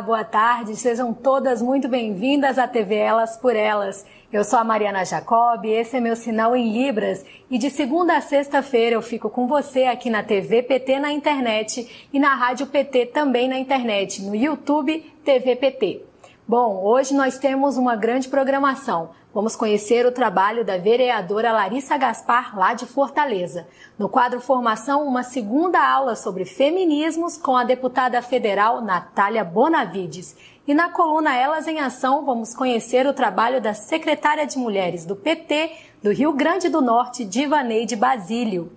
Boa tarde, sejam todas muito bem-vindas à TV Elas por Elas. Eu sou a Mariana Jacob, esse é meu sinal em Libras e de segunda a sexta-feira eu fico com você aqui na TV PT na internet e na Rádio PT também na internet, no YouTube TV PT. Bom, hoje nós temos uma grande programação. Vamos conhecer o trabalho da vereadora Larissa Gaspar, lá de Fortaleza. No quadro Formação, uma segunda aula sobre feminismos com a deputada federal Natália Bonavides. E na coluna Elas em Ação, vamos conhecer o trabalho da secretária de Mulheres do PT do Rio Grande do Norte, Divaneide Basílio.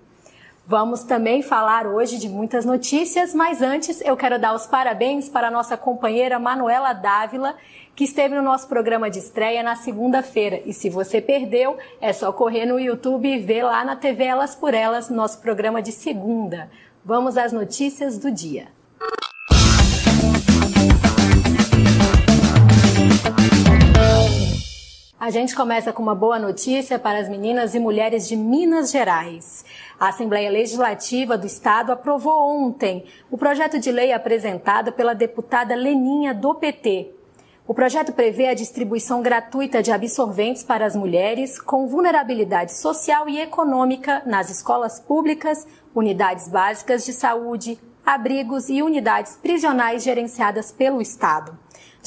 Vamos também falar hoje de muitas notícias, mas antes eu quero dar os parabéns para a nossa companheira Manuela Dávila, que esteve no nosso programa de estreia na segunda-feira. E se você perdeu, é só correr no YouTube e ver lá na TV Elas por Elas, nosso programa de segunda. Vamos às notícias do dia. A gente começa com uma boa notícia para as meninas e mulheres de Minas Gerais. A Assembleia Legislativa do Estado aprovou ontem o projeto de lei apresentado pela deputada Leninha do PT. O projeto prevê a distribuição gratuita de absorventes para as mulheres com vulnerabilidade social e econômica nas escolas públicas, unidades básicas de saúde, abrigos e unidades prisionais gerenciadas pelo Estado.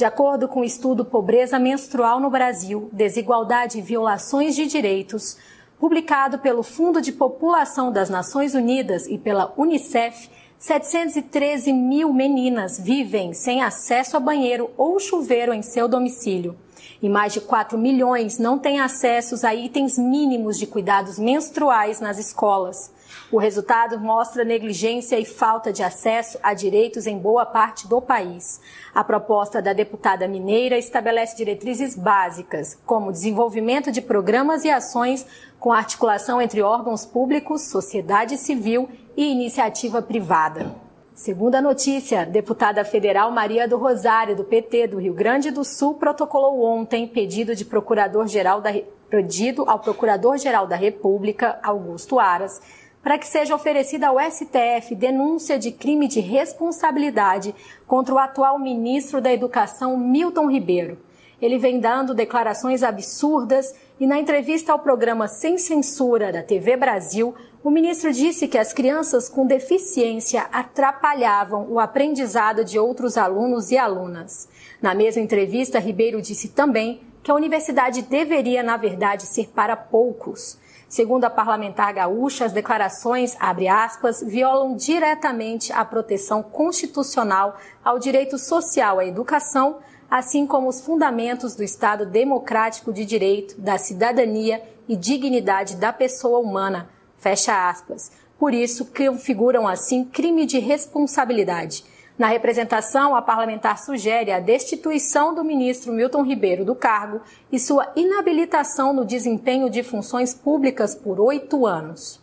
De acordo com o estudo Pobreza Menstrual no Brasil, Desigualdade e Violações de Direitos, publicado pelo Fundo de População das Nações Unidas e pela Unicef, 713 mil meninas vivem sem acesso a banheiro ou chuveiro em seu domicílio. E mais de 4 milhões não têm acesso a itens mínimos de cuidados menstruais nas escolas. O resultado mostra negligência e falta de acesso a direitos em boa parte do país. A proposta da deputada mineira estabelece diretrizes básicas, como desenvolvimento de programas e ações com articulação entre órgãos públicos, sociedade civil e iniciativa privada. Segunda notícia, deputada federal Maria do Rosário, do PT do Rio Grande do Sul, protocolou ontem pedido de procurador-geral da pedido ao Procurador-Geral da República, Augusto Aras, para que seja oferecida ao STF denúncia de crime de responsabilidade contra o atual ministro da Educação, Milton Ribeiro. Ele vem dando declarações absurdas e, na entrevista ao programa Sem Censura da TV Brasil, o ministro disse que as crianças com deficiência atrapalhavam o aprendizado de outros alunos e alunas. Na mesma entrevista, Ribeiro disse também que a universidade deveria, na verdade, ser para poucos. Segundo a parlamentar gaúcha, as declarações, abre aspas, violam diretamente a proteção constitucional ao direito social à educação, assim como os fundamentos do Estado democrático de direito, da cidadania e dignidade da pessoa humana. Fecha aspas. Por isso, configuram assim crime de responsabilidade. Na representação, a parlamentar sugere a destituição do ministro Milton Ribeiro do cargo e sua inabilitação no desempenho de funções públicas por oito anos.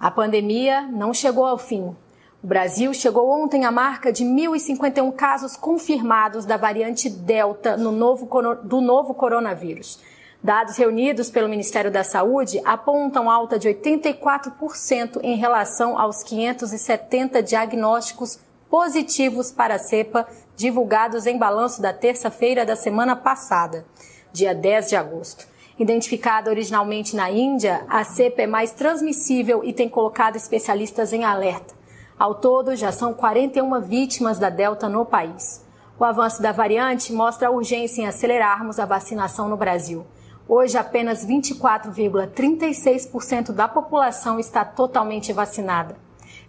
A pandemia não chegou ao fim. O Brasil chegou ontem à marca de 1.051 casos confirmados da variante Delta no novo, do novo coronavírus. Dados reunidos pelo Ministério da Saúde apontam alta de 84% em relação aos 570 diagnósticos positivos para a cepa divulgados em balanço da terça-feira da semana passada, dia 10 de agosto. Identificada originalmente na Índia, a cepa é mais transmissível e tem colocado especialistas em alerta. Ao todo, já são 41 vítimas da Delta no país. O avanço da variante mostra a urgência em acelerarmos a vacinação no Brasil. Hoje, apenas 24,36% da população está totalmente vacinada.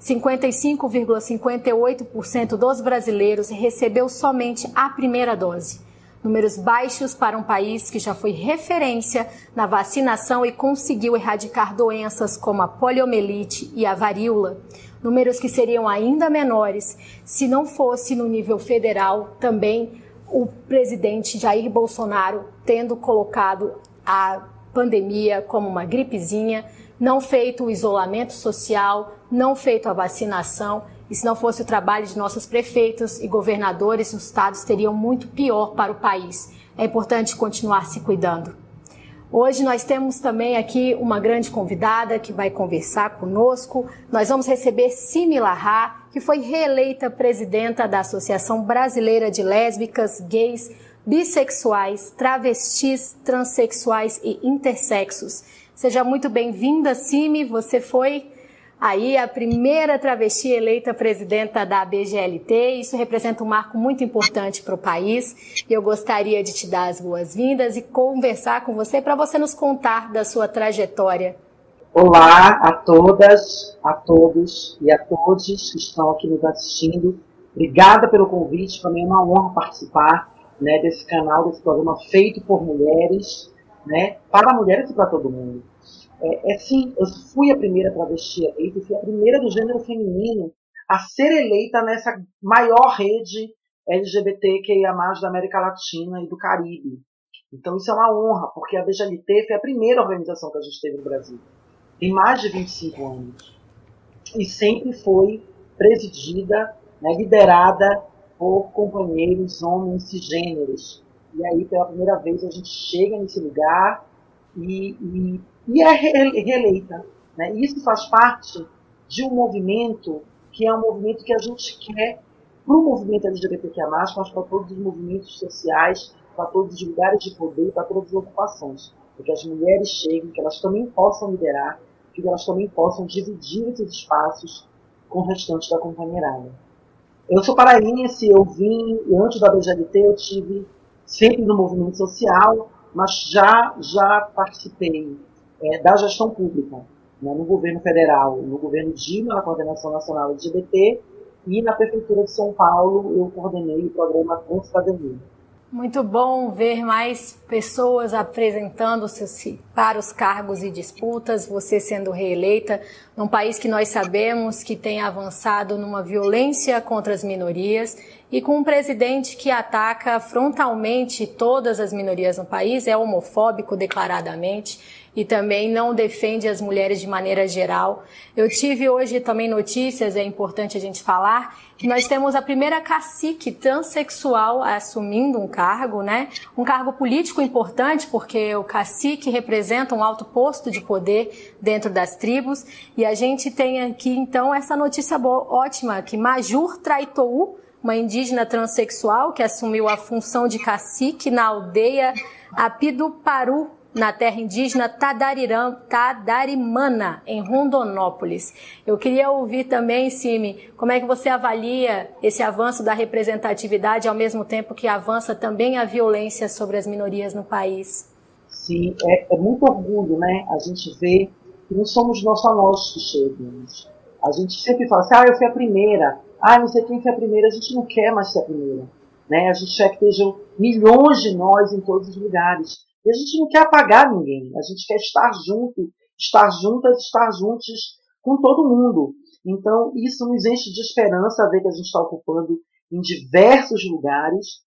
55,58% dos brasileiros recebeu somente a primeira dose. Números baixos para um país que já foi referência na vacinação e conseguiu erradicar doenças como a poliomielite e a varíola. Números que seriam ainda menores se não fosse no nível federal também o presidente Jair Bolsonaro tendo colocado a pandemia como uma gripezinha não feito o isolamento social, não feito a vacinação. E se não fosse o trabalho de nossos prefeitos e governadores, os estados teriam muito pior para o país. É importante continuar se cuidando. Hoje nós temos também aqui uma grande convidada que vai conversar conosco. Nós vamos receber Simi que foi reeleita presidenta da Associação Brasileira de Lésbicas, Gays, Bissexuais, Travestis, Transsexuais e Intersexos. Seja muito bem-vinda, Simi. Você foi aí a primeira travesti eleita presidenta da BGLT. Isso representa um marco muito importante para o país. E eu gostaria de te dar as boas-vindas e conversar com você para você nos contar da sua trajetória. Olá a todas, a todos e a todos que estão aqui nos assistindo. Obrigada pelo convite, para mim é uma honra participar né, desse canal, desse programa feito por mulheres, né, para mulheres e para todo mundo. É, é sim, eu fui a primeira travesti eleita, fui a primeira do gênero feminino a ser eleita nessa maior rede LGBTQIA+, da América Latina e do Caribe. Então isso é uma honra, porque a BGLT foi a primeira organização que a gente teve no Brasil. Tem mais de 25 anos. E sempre foi presidida, né, liderada por companheiros homens cisgêneros. E aí, pela primeira vez, a gente chega nesse lugar e, e, e é reeleita. Né? Isso faz parte de um movimento que é um movimento que a gente quer para o movimento LGBTQIA+, mas para todos os movimentos sociais, para todos os lugares de poder, para todas as ocupações. Que as mulheres cheguem, que elas também possam liderar, que elas também possam dividir esses espaços com o restante da companheirada. Eu sou paraense, eu vim, antes da BGLT, eu tive sempre no movimento social, mas já, já participei é, da gestão pública, né, no governo federal, no governo Dilma, na Coordenação Nacional LGBT, e na Prefeitura de São Paulo eu coordenei o programa Com Cidadania. Muito bom ver mais pessoas apresentando-se para os cargos e disputas, você sendo reeleita, num país que nós sabemos que tem avançado numa violência contra as minorias e com um presidente que ataca frontalmente todas as minorias no país, é homofóbico declaradamente e também não defende as mulheres de maneira geral. Eu tive hoje também notícias, é importante a gente falar, que nós temos a primeira cacique transexual assumindo um cargo, né? Um cargo político importante, porque o cacique representa um alto posto de poder dentro das tribos. E a gente tem aqui, então, essa notícia boa, ótima, que Majur Traitou, uma indígena transexual que assumiu a função de cacique na aldeia Apiduparu, na terra indígena Tadariram, Tadarimana, em Rondonópolis. Eu queria ouvir também, Simi, como é que você avalia esse avanço da representatividade ao mesmo tempo que avança também a violência sobre as minorias no país? Sim, é, é muito orgulho, né? A gente vê que não somos nós só nós que chegamos. A gente sempre fala assim, ah, eu fui a primeira, ah, não sei quem foi a primeira, a gente não quer mais ser a primeira. Né? A gente quer que estejam milhões de nós em todos os lugares. E a gente não quer apagar ninguém, a gente quer estar junto, estar juntas, estar juntos com todo mundo. Então, isso nos enche de esperança ver que a gente está ocupando em diversos lugares,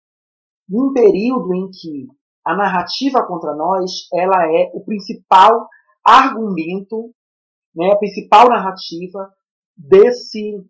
num período em que a narrativa contra nós ela é o principal argumento, né, a principal narrativa desse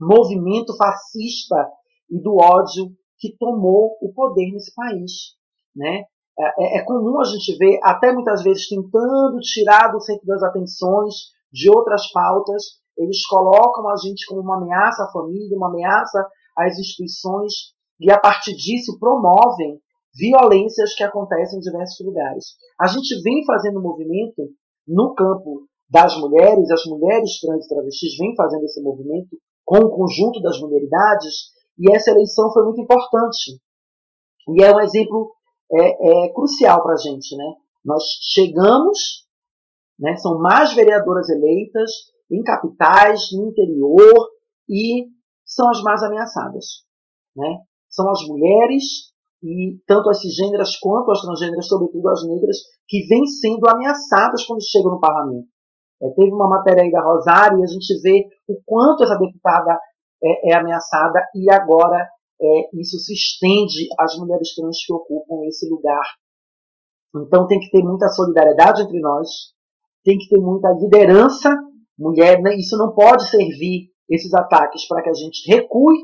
movimento fascista e do ódio que tomou o poder nesse país. Né? É, é, é, comum a gente ver, até muitas vezes tentando tirar do centro das atenções de outras pautas, eles colocam a gente como uma ameaça à família, uma ameaça às instituições, e a partir disso promovem violências que acontecem em diversos lugares. A gente vem fazendo movimento no campo das mulheres, as mulheres trans e travestis vêm fazendo esse movimento com o conjunto das mulheridades, e essa eleição foi muito importante. E é um exemplo é, é crucial para a gente. Né? Nós chegamos, né, são mais vereadoras eleitas em capitais, no interior, e são as mais ameaçadas. Né? São as mulheres, e tanto as cisgêneras quanto as transgêneras, sobretudo as negras, que vêm sendo ameaçadas quando chegam no parlamento. É, teve uma matéria aí da Rosário e a gente vê o quanto essa deputada é, é ameaçada e agora é, isso se estende às mulheres trans que ocupam esse lugar. Então tem que ter muita solidariedade entre nós, tem que ter muita liderança mulher. Né? Isso não pode servir esses ataques para que a gente recue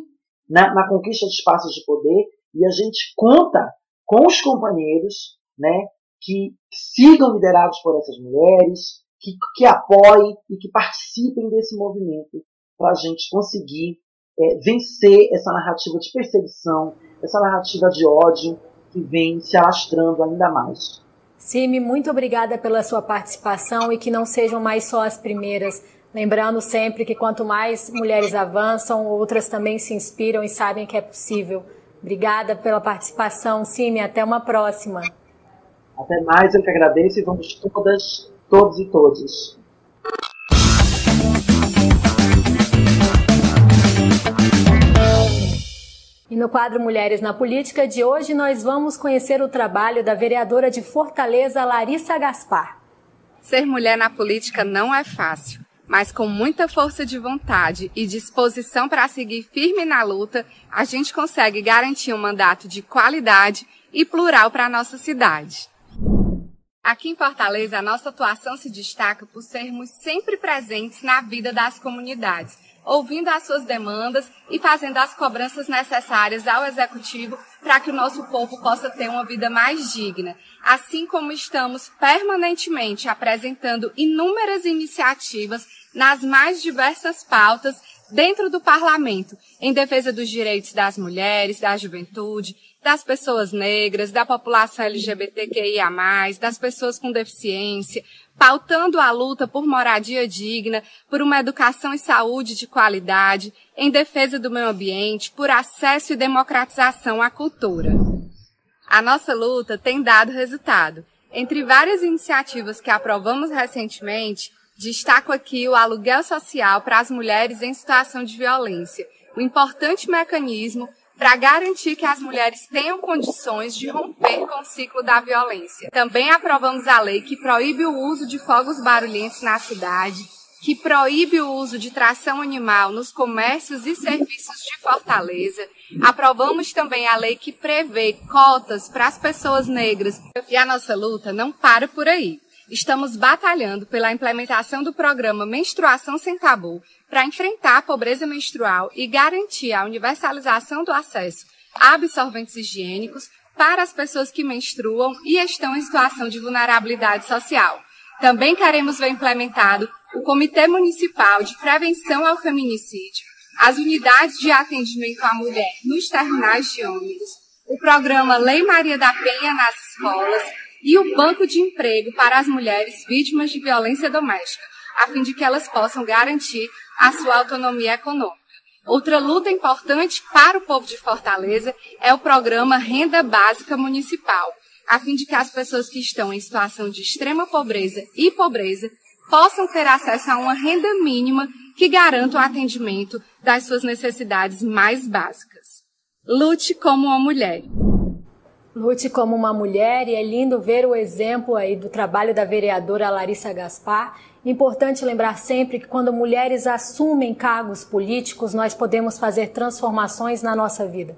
na, na, conquista de espaços de poder e a gente conta com os companheiros, né, que sigam liderados por essas mulheres, que, que apoiem e que participem desse movimento para a gente conseguir é, vencer essa narrativa de perseguição, essa narrativa de ódio que vem se alastrando ainda mais. Simi, muito obrigada pela sua participação e que não sejam mais só as primeiras. Lembrando sempre que quanto mais mulheres avançam, outras também se inspiram e sabem que é possível. Obrigada pela participação, Simi. Até uma próxima. Até mais, eu que agradeço e vamos todas, todos e todos. E no quadro Mulheres na Política de hoje, nós vamos conhecer o trabalho da vereadora de Fortaleza, Larissa Gaspar. Ser mulher na política não é fácil, mas com muita força de vontade e disposição para seguir firme na luta, a gente consegue garantir um mandato de qualidade e plural para a nossa cidade. Aqui em Fortaleza, a nossa atuação se destaca por sermos sempre presentes na vida das comunidades ouvindo as suas demandas e fazendo as cobranças necessárias ao executivo para que o nosso povo possa ter uma vida mais digna. Assim como estamos permanentemente apresentando inúmeras iniciativas nas mais diversas pautas dentro do parlamento, em defesa dos direitos das mulheres, da juventude, das pessoas negras, da população LGBTQIA+, das pessoas com deficiência, pautando a luta por moradia digna, por uma educação e saúde de qualidade, em defesa do meio ambiente, por acesso e democratização à cultura. A nossa luta tem dado resultado. Entre várias iniciativas que aprovamos recentemente, destaco aqui o aluguel social para as mulheres em situação de violência, o importante mecanismo para garantir que as mulheres tenham condições de romper com o ciclo da violência. Também aprovamos a lei que proíbe o uso de fogos barulhentos na cidade, que proíbe o uso de tração animal nos comércios e serviços de Fortaleza. Aprovamos também a lei que prevê cotas para as pessoas negras. E a nossa luta não para por aí. Estamos batalhando pela implementação do programa Menstruação Sem Tabu, para enfrentar a pobreza menstrual e garantir a universalização do acesso a absorventes higiênicos para as pessoas que menstruam e estão em situação de vulnerabilidade social. Também queremos ver implementado o Comitê Municipal de Prevenção ao Feminicídio, as unidades de atendimento à mulher nos terminais de ônibus, o programa Lei Maria da Penha nas escolas e o Banco de Emprego para as mulheres vítimas de violência doméstica, a fim de que elas possam garantir a sua autonomia econômica. Outra luta importante para o povo de Fortaleza é o programa Renda Básica Municipal, a fim de que as pessoas que estão em situação de extrema pobreza e pobreza possam ter acesso a uma renda mínima que garanta o atendimento das suas necessidades mais básicas. Lute como uma mulher. Lute como uma mulher e é lindo ver o exemplo aí do trabalho da vereadora Larissa Gaspar Importante lembrar sempre que quando mulheres assumem cargos políticos, nós podemos fazer transformações na nossa vida.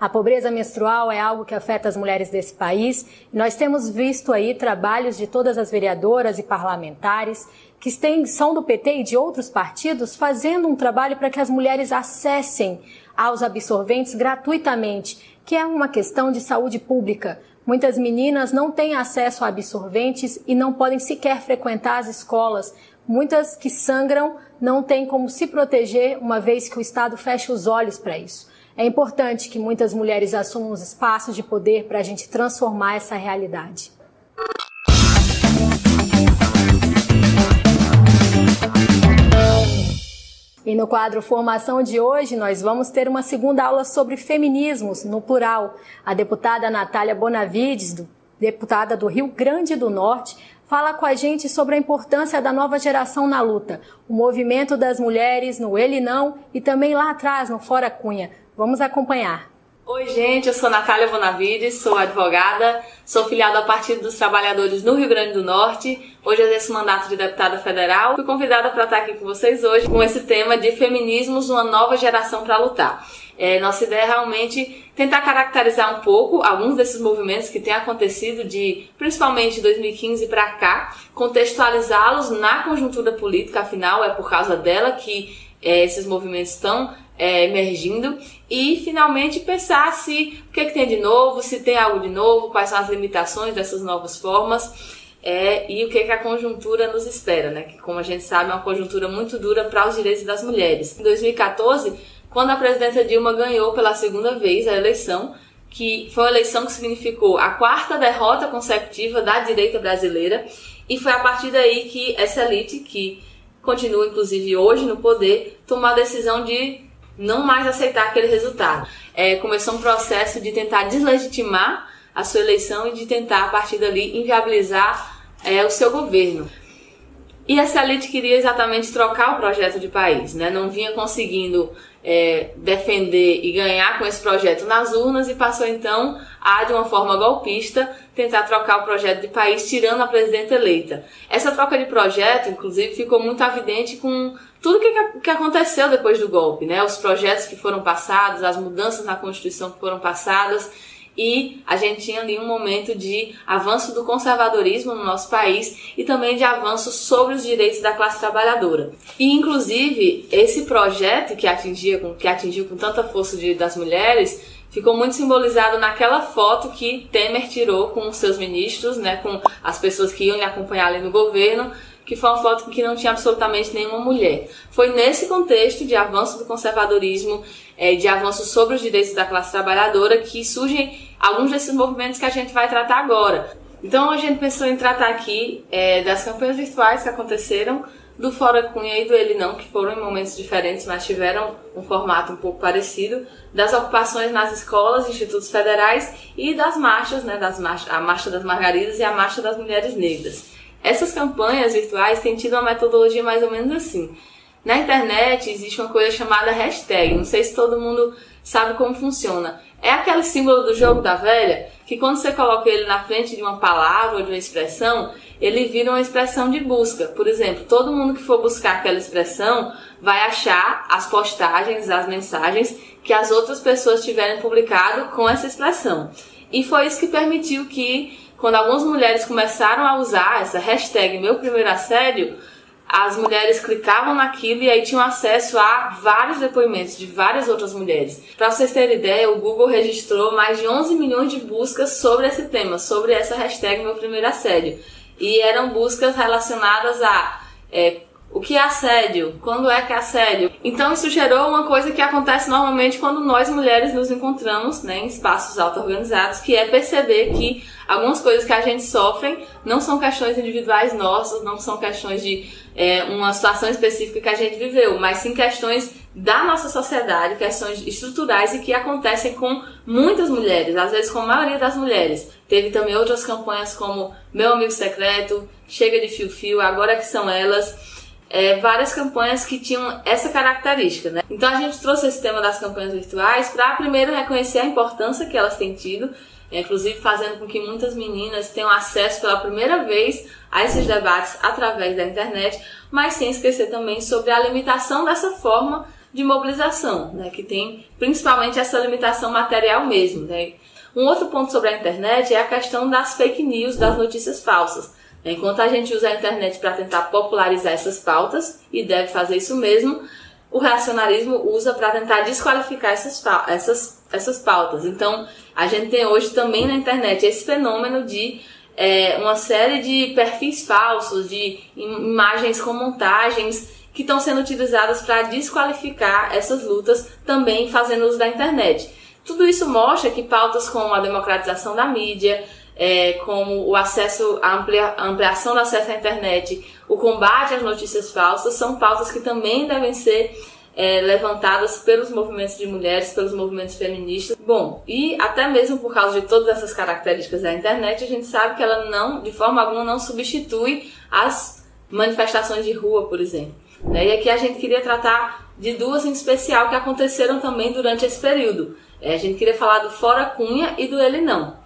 A pobreza menstrual é algo que afeta as mulheres desse país nós temos visto aí trabalhos de todas as vereadoras e parlamentares que têm, são do PT e de outros partidos fazendo um trabalho para que as mulheres acessem aos absorventes gratuitamente, que é uma questão de saúde pública. Muitas meninas não têm acesso a absorventes e não podem sequer frequentar as escolas. Muitas que sangram não têm como se proteger, uma vez que o Estado fecha os olhos para isso. É importante que muitas mulheres assumam os espaços de poder para a gente transformar essa realidade. E no quadro Formação de hoje, nós vamos ter uma segunda aula sobre feminismos, no plural. A deputada Natália Bonavides, do, deputada do Rio Grande do Norte, fala com a gente sobre a importância da nova geração na luta, o movimento das mulheres no Ele Não e também lá atrás, no Fora Cunha. Vamos acompanhar. Oi, gente, eu sou Natália Bonavides, sou advogada, sou filiada ao Partido dos Trabalhadores no Rio Grande do Norte. Hoje exerço o mandato de deputada federal. Fui convidada para estar aqui com vocês hoje com esse tema de feminismos, uma nova geração para lutar. É, nossa ideia é realmente tentar caracterizar um pouco alguns desses movimentos que têm acontecido de principalmente 2015 para cá, contextualizá-los na conjuntura política, afinal é por causa dela que é, esses movimentos estão é, emergindo e finalmente pensar se o que, é que tem de novo, se tem algo de novo, quais são as limitações dessas novas formas é, e o que, é que a conjuntura nos espera, né? Que, como a gente sabe, é uma conjuntura muito dura para os direitos das mulheres. Em 2014, quando a presidenta Dilma ganhou pela segunda vez a eleição, que foi uma eleição que significou a quarta derrota consecutiva da direita brasileira, e foi a partir daí que essa elite, que continua inclusive hoje no poder, tomou a decisão de não mais aceitar aquele resultado. É, começou um processo de tentar deslegitimar a sua eleição e de tentar, a partir dali, inviabilizar é, o seu governo. E essa elite queria exatamente trocar o projeto de país, né? não vinha conseguindo é, defender e ganhar com esse projeto nas urnas e passou então a, de uma forma golpista, tentar trocar o projeto de país, tirando a presidenta eleita. Essa troca de projeto, inclusive, ficou muito evidente com tudo que, que aconteceu depois do golpe, né? Os projetos que foram passados, as mudanças na Constituição que foram passadas e a gente tinha ali um momento de avanço do conservadorismo no nosso país e também de avanço sobre os direitos da classe trabalhadora. E inclusive esse projeto que atingia que atingiu com tanta força de, das mulheres ficou muito simbolizado naquela foto que Temer tirou com os seus ministros, né, com as pessoas que iam lhe acompanhar ali no governo, que foi uma foto que não tinha absolutamente nenhuma mulher. Foi nesse contexto de avanço do conservadorismo, é, de avanço sobre os direitos da classe trabalhadora, que surgem alguns desses movimentos que a gente vai tratar agora. Então a gente pensou em tratar aqui é, das campanhas virtuais que aconteceram, do Fora Cunha e do Ele Não, que foram em momentos diferentes, mas tiveram um formato um pouco parecido, das ocupações nas escolas, institutos federais e das marchas, né, das marchas, a Marcha das Margaridas e a Marcha das Mulheres Negras. Essas campanhas virtuais têm tido uma metodologia mais ou menos assim. Na internet existe uma coisa chamada hashtag, não sei se todo mundo sabe como funciona. É aquele símbolo do jogo da velha que quando você coloca ele na frente de uma palavra ou de uma expressão, ele vira uma expressão de busca. Por exemplo, todo mundo que for buscar aquela expressão vai achar as postagens, as mensagens que as outras pessoas tiverem publicado com essa expressão. E foi isso que permitiu que quando algumas mulheres começaram a usar essa hashtag meu primeiro assédio, as mulheres clicavam naquilo e aí tinham acesso a vários depoimentos de várias outras mulheres. Para vocês terem ideia, o Google registrou mais de 11 milhões de buscas sobre esse tema, sobre essa hashtag meu primeiro assédio. E eram buscas relacionadas a é, o que é assédio? Quando é que é assédio? Então isso gerou uma coisa que acontece normalmente quando nós mulheres nos encontramos né, em espaços auto-organizados, que é perceber que algumas coisas que a gente sofre não são questões individuais nossas, não são questões de é, uma situação específica que a gente viveu, mas sim questões da nossa sociedade, questões estruturais e que acontecem com muitas mulheres, às vezes com a maioria das mulheres. Teve também outras campanhas como Meu Amigo Secreto, Chega de Fio Fio, Agora que São Elas é, várias campanhas que tinham essa característica. Né? Então a gente trouxe esse tema das campanhas virtuais para primeiro reconhecer a importância que elas têm tido, é, inclusive fazendo com que muitas meninas tenham acesso pela primeira vez a esses debates através da internet, mas sem esquecer também sobre a limitação dessa forma de mobilização, né, que tem principalmente essa limitação material mesmo. Né? Um outro ponto sobre a internet é a questão das fake news, das notícias falsas. Enquanto a gente usa a internet para tentar popularizar essas pautas, e deve fazer isso mesmo, o reacionarismo usa para tentar desqualificar essas, essas, essas pautas. Então, a gente tem hoje também na internet esse fenômeno de é, uma série de perfis falsos, de imagens com montagens que estão sendo utilizadas para desqualificar essas lutas, também fazendo uso da internet. Tudo isso mostra que pautas como a democratização da mídia, é, como o acesso, a, amplia, ampliação do acesso à internet, o combate às notícias falsas, são pautas que também devem ser é, levantadas pelos movimentos de mulheres, pelos movimentos feministas. Bom, e até mesmo por causa de todas essas características da internet, a gente sabe que ela não, de forma alguma, não substitui as manifestações de rua, por exemplo. Né? E aqui a gente queria tratar de duas em especial que aconteceram também durante esse período. É, a gente queria falar do Fora Cunha e do Ele Não.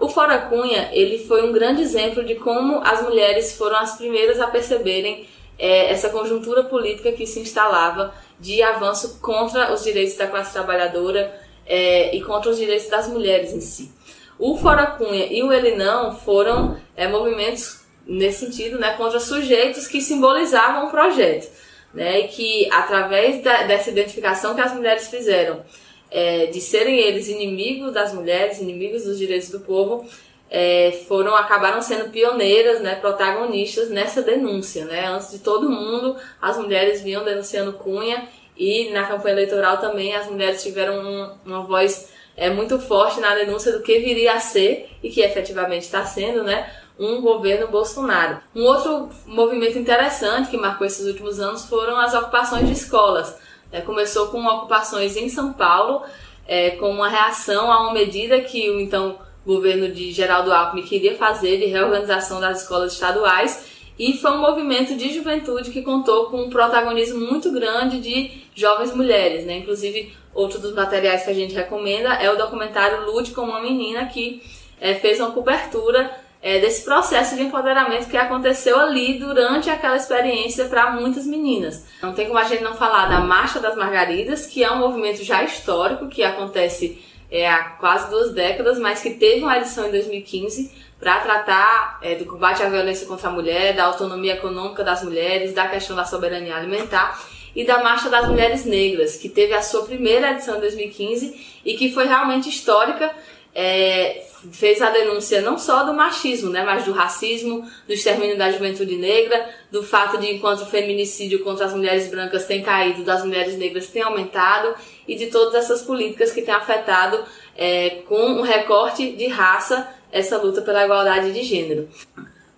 O Fora Cunha, ele foi um grande exemplo de como as mulheres foram as primeiras a perceberem é, essa conjuntura política que se instalava de avanço contra os direitos da classe trabalhadora é, e contra os direitos das mulheres em si. O Fora Cunha e o Ele Não foram é, movimentos nesse sentido, né, contra sujeitos que simbolizavam o projeto. né? E que através da, dessa identificação que as mulheres fizeram, é, de serem eles inimigos das mulheres, inimigos dos direitos do povo, é, foram acabaram sendo pioneiras, né, protagonistas nessa denúncia, né? Antes de todo mundo, as mulheres vinham denunciando Cunha e na campanha eleitoral também as mulheres tiveram um, uma voz é, muito forte na denúncia do que viria a ser e que efetivamente está sendo, né? Um governo Bolsonaro. Um outro movimento interessante que marcou esses últimos anos foram as ocupações de escolas. É, começou com ocupações em São Paulo, é, com uma reação a uma medida que o então governo de Geraldo Alckmin queria fazer de reorganização das escolas estaduais e foi um movimento de juventude que contou com um protagonismo muito grande de jovens mulheres, né? Inclusive, outro dos materiais que a gente recomenda é o documentário Lute como uma Menina, que é, fez uma cobertura é, desse processo de empoderamento que aconteceu ali durante aquela experiência para muitas meninas. Não tem como a gente não falar da Marcha das Margaridas, que é um movimento já histórico que acontece é, há quase duas décadas, mas que teve uma edição em 2015 para tratar é, do combate à violência contra a mulher, da autonomia econômica das mulheres, da questão da soberania alimentar e da Marcha das Mulheres Negras, que teve a sua primeira edição em 2015 e que foi realmente histórica. É, fez a denúncia não só do machismo, né, mas do racismo, do extermínio da juventude negra, do fato de enquanto o feminicídio contra as mulheres brancas tem caído, das mulheres negras tem aumentado e de todas essas políticas que têm afetado é, com um recorte de raça essa luta pela igualdade de gênero.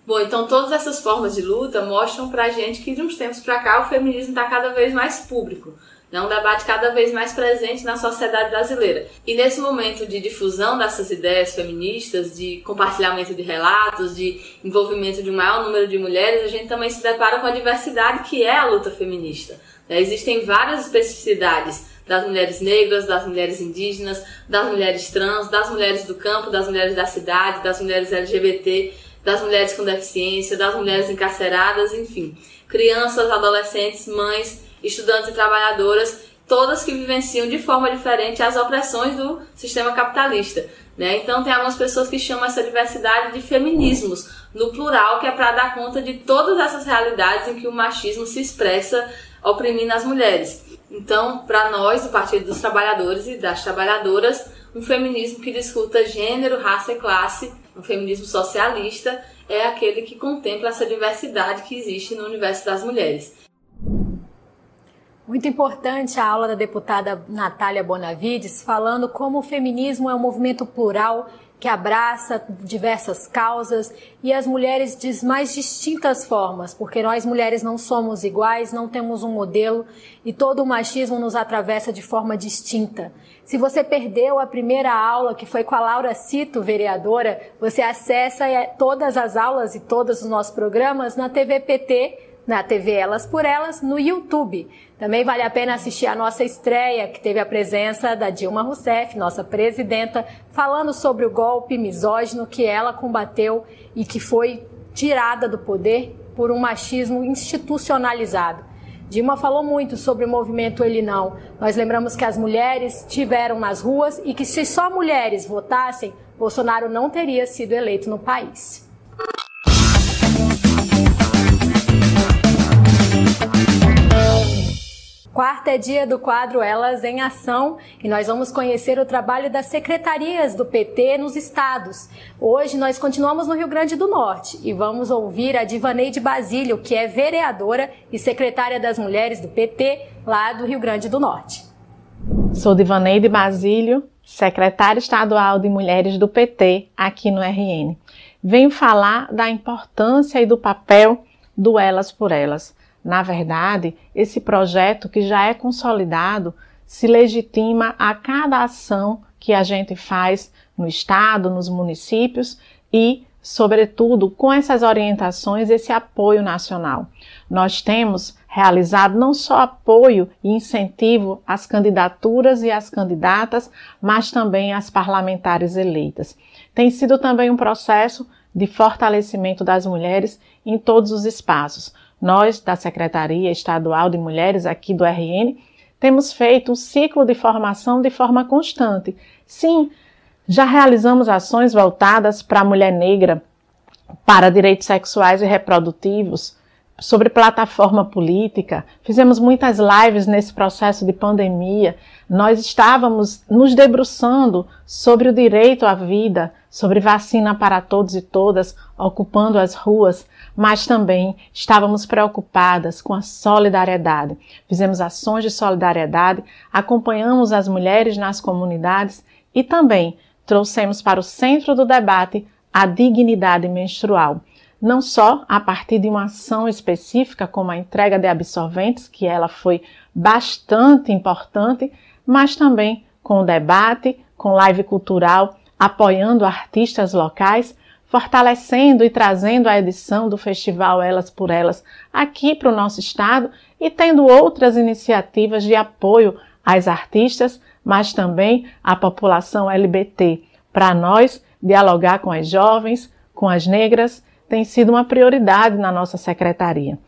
Bom, então todas essas formas de luta mostram pra gente que de uns tempos pra cá o feminismo está cada vez mais público. É um debate cada vez mais presente na sociedade brasileira. E nesse momento de difusão dessas ideias feministas, de compartilhamento de relatos, de envolvimento de um maior número de mulheres, a gente também se depara com a diversidade que é a luta feminista. Né? Existem várias especificidades das mulheres negras, das mulheres indígenas, das mulheres trans, das mulheres do campo, das mulheres da cidade, das mulheres LGBT, das mulheres com deficiência, das mulheres encarceradas, enfim. Crianças, adolescentes, mães estudantes e trabalhadoras, todas que vivenciam de forma diferente as opressões do sistema capitalista. Né? Então, tem algumas pessoas que chamam essa diversidade de feminismos, no plural, que é para dar conta de todas essas realidades em que o machismo se expressa oprimindo as mulheres. Então, para nós, do Partido dos Trabalhadores e das Trabalhadoras, um feminismo que discuta gênero, raça e classe, um feminismo socialista, é aquele que contempla essa diversidade que existe no universo das mulheres. Muito importante a aula da deputada Natália Bonavides, falando como o feminismo é um movimento plural que abraça diversas causas e as mulheres de mais distintas formas, porque nós mulheres não somos iguais, não temos um modelo e todo o machismo nos atravessa de forma distinta. Se você perdeu a primeira aula, que foi com a Laura Cito, vereadora, você acessa todas as aulas e todos os nossos programas na TVPT na TV Elas por Elas, no YouTube. Também vale a pena assistir a nossa estreia, que teve a presença da Dilma Rousseff, nossa presidenta, falando sobre o golpe misógino que ela combateu e que foi tirada do poder por um machismo institucionalizado. Dilma falou muito sobre o movimento Ele Não. Nós lembramos que as mulheres tiveram nas ruas e que se só mulheres votassem, Bolsonaro não teria sido eleito no país. Quarta é dia do quadro Elas em Ação e nós vamos conhecer o trabalho das secretarias do PT nos estados. Hoje nós continuamos no Rio Grande do Norte e vamos ouvir a Divaneide Basílio, que é vereadora e secretária das mulheres do PT lá do Rio Grande do Norte. Sou Divaneide Basílio, secretária estadual de mulheres do PT aqui no RN. Venho falar da importância e do papel do Elas por Elas na verdade, esse projeto que já é consolidado se legitima a cada ação que a gente faz no Estado, nos municípios e, sobretudo, com essas orientações, esse apoio nacional. Nós temos realizado não só apoio e incentivo às candidaturas e às candidatas, mas também às parlamentares eleitas. Tem sido também um processo de fortalecimento das mulheres em todos os espaços. Nós, da Secretaria Estadual de Mulheres aqui do RN, temos feito um ciclo de formação de forma constante. Sim, já realizamos ações voltadas para a mulher negra, para direitos sexuais e reprodutivos. Sobre plataforma política, fizemos muitas lives nesse processo de pandemia. Nós estávamos nos debruçando sobre o direito à vida, sobre vacina para todos e todas, ocupando as ruas, mas também estávamos preocupadas com a solidariedade. Fizemos ações de solidariedade, acompanhamos as mulheres nas comunidades e também trouxemos para o centro do debate a dignidade menstrual não só a partir de uma ação específica, como a entrega de absorventes, que ela foi bastante importante, mas também com debate, com live cultural, apoiando artistas locais, fortalecendo e trazendo a edição do festival Elas por Elas aqui para o nosso estado e tendo outras iniciativas de apoio às artistas, mas também à população LBT, para nós dialogar com as jovens, com as negras tem sido uma prioridade na nossa secretaria.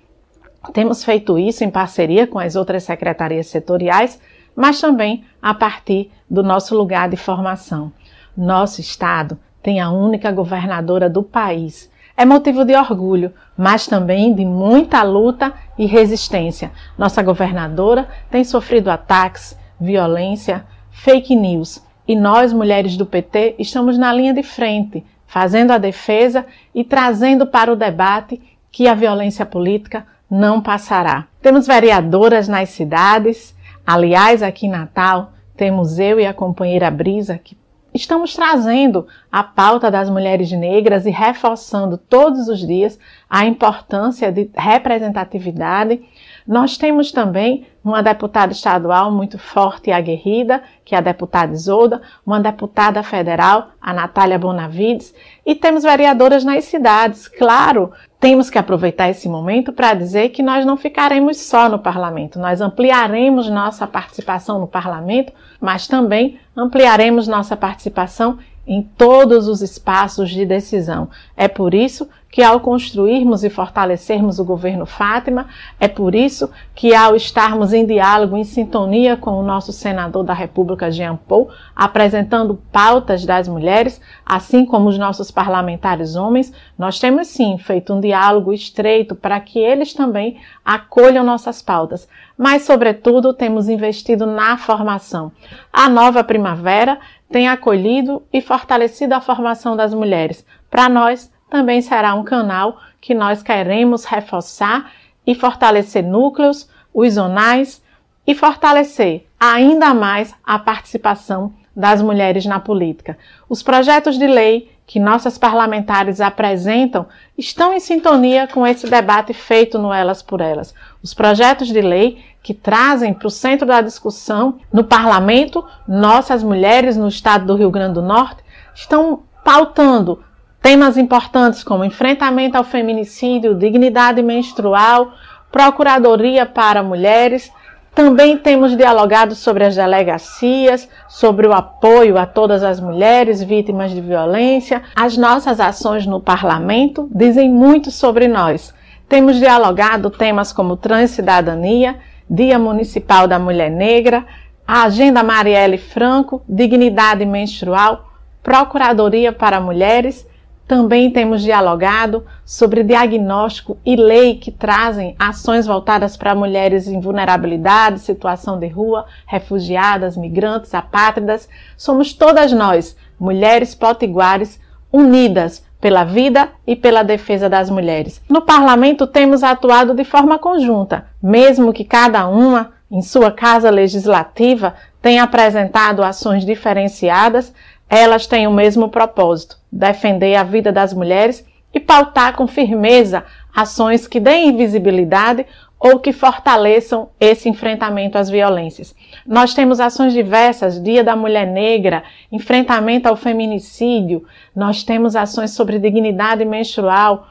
Temos feito isso em parceria com as outras secretarias setoriais, mas também a partir do nosso lugar de formação. Nosso estado tem a única governadora do país. É motivo de orgulho, mas também de muita luta e resistência. Nossa governadora tem sofrido ataques, violência, fake news, e nós, mulheres do PT, estamos na linha de frente, fazendo a defesa e trazendo para o debate que a violência política não passará. Temos vereadoras nas cidades, aliás, aqui em Natal, temos eu e a companheira Brisa que estamos trazendo a pauta das mulheres negras e reforçando todos os dias a importância de representatividade nós temos também uma deputada estadual muito forte e aguerrida, que é a deputada Isolda, uma deputada federal, a Natália Bonavides, e temos vereadoras nas cidades. Claro, temos que aproveitar esse momento para dizer que nós não ficaremos só no parlamento, nós ampliaremos nossa participação no parlamento, mas também ampliaremos nossa participação em todos os espaços de decisão. É por isso que, ao construirmos e fortalecermos o governo Fátima, é por isso que, ao estarmos em diálogo, em sintonia com o nosso senador da República, Jean Paul, apresentando pautas das mulheres, assim como os nossos parlamentares homens, nós temos sim feito um diálogo estreito para que eles também acolham nossas pautas. Mas, sobretudo, temos investido na formação. A nova primavera tem acolhido e fortalecido a formação das mulheres. Para nós, também será um canal que nós queremos reforçar e fortalecer núcleos, os zonais e fortalecer ainda mais a participação das mulheres na política. Os projetos de lei que nossas parlamentares apresentam estão em sintonia com esse debate feito no Elas por Elas. Os projetos de lei que trazem para o centro da discussão no parlamento, nossas mulheres no estado do Rio Grande do Norte estão pautando temas importantes como enfrentamento ao feminicídio, dignidade menstrual, procuradoria para mulheres, também temos dialogado sobre as delegacias, sobre o apoio a todas as mulheres vítimas de violência. As nossas ações no parlamento dizem muito sobre nós. Temos dialogado temas como transcidadania, Dia Municipal da Mulher Negra, a Agenda Marielle Franco, Dignidade Menstrual, Procuradoria para Mulheres também temos dialogado sobre diagnóstico e lei que trazem ações voltadas para mulheres em vulnerabilidade, situação de rua, refugiadas, migrantes, apátridas. Somos todas nós, mulheres potiguares, unidas pela vida e pela defesa das mulheres. No parlamento temos atuado de forma conjunta, mesmo que cada uma, em sua casa legislativa, tenha apresentado ações diferenciadas, elas têm o mesmo propósito: defender a vida das mulheres e pautar com firmeza ações que deem visibilidade ou que fortaleçam esse enfrentamento às violências. Nós temos ações diversas, Dia da Mulher Negra, enfrentamento ao feminicídio, nós temos ações sobre dignidade menstrual,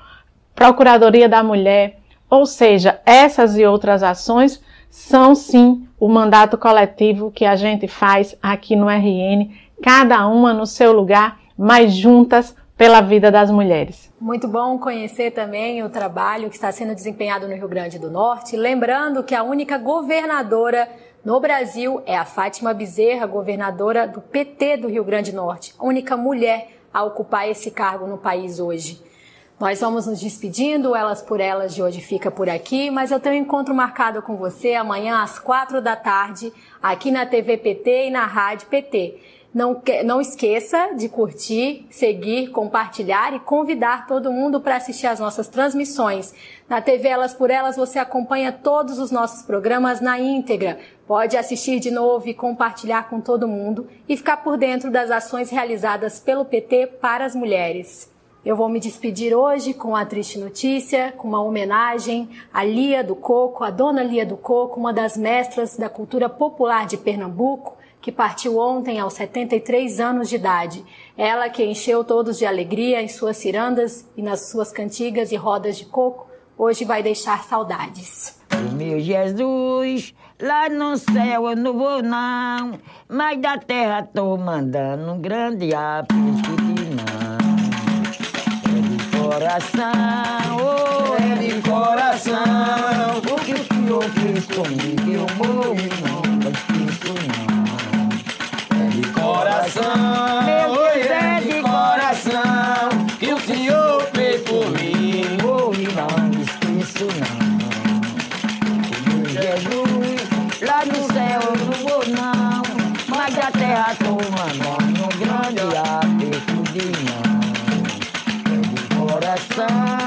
Procuradoria da Mulher, ou seja, essas e outras ações são sim o mandato coletivo que a gente faz aqui no RN cada uma no seu lugar, mas juntas pela vida das mulheres. Muito bom conhecer também o trabalho que está sendo desempenhado no Rio Grande do Norte. Lembrando que a única governadora no Brasil é a Fátima Bezerra, governadora do PT do Rio Grande do Norte, a única mulher a ocupar esse cargo no país hoje. Nós vamos nos despedindo, Elas por Elas de hoje fica por aqui, mas eu tenho um encontro marcado com você amanhã às quatro da tarde, aqui na TV PT e na Rádio PT. Não, não esqueça de curtir, seguir, compartilhar e convidar todo mundo para assistir às nossas transmissões. Na TV Elas por Elas você acompanha todos os nossos programas na íntegra. Pode assistir de novo e compartilhar com todo mundo e ficar por dentro das ações realizadas pelo PT para as mulheres. Eu vou me despedir hoje com a triste notícia, com uma homenagem à Lia do Coco, a dona Lia do Coco, uma das mestras da cultura popular de Pernambuco, que partiu ontem aos 73 anos de idade. Ela que encheu todos de alegria em suas cirandas e nas suas cantigas e rodas de coco, hoje vai deixar saudades. Meu Jesus, lá no céu eu não vou não, mas da terra tô mandando um grande apetite não. É de coração, oh, é de coração, o que o Senhor fez comigo eu morro não esqueço não coração, meu Deus é de coração, que o Senhor fez por mim. Oh, não esqueço não. Jesus, lá no céu eu não vou não, mas da terra tô mandando um grande aperto de mão. É de coração,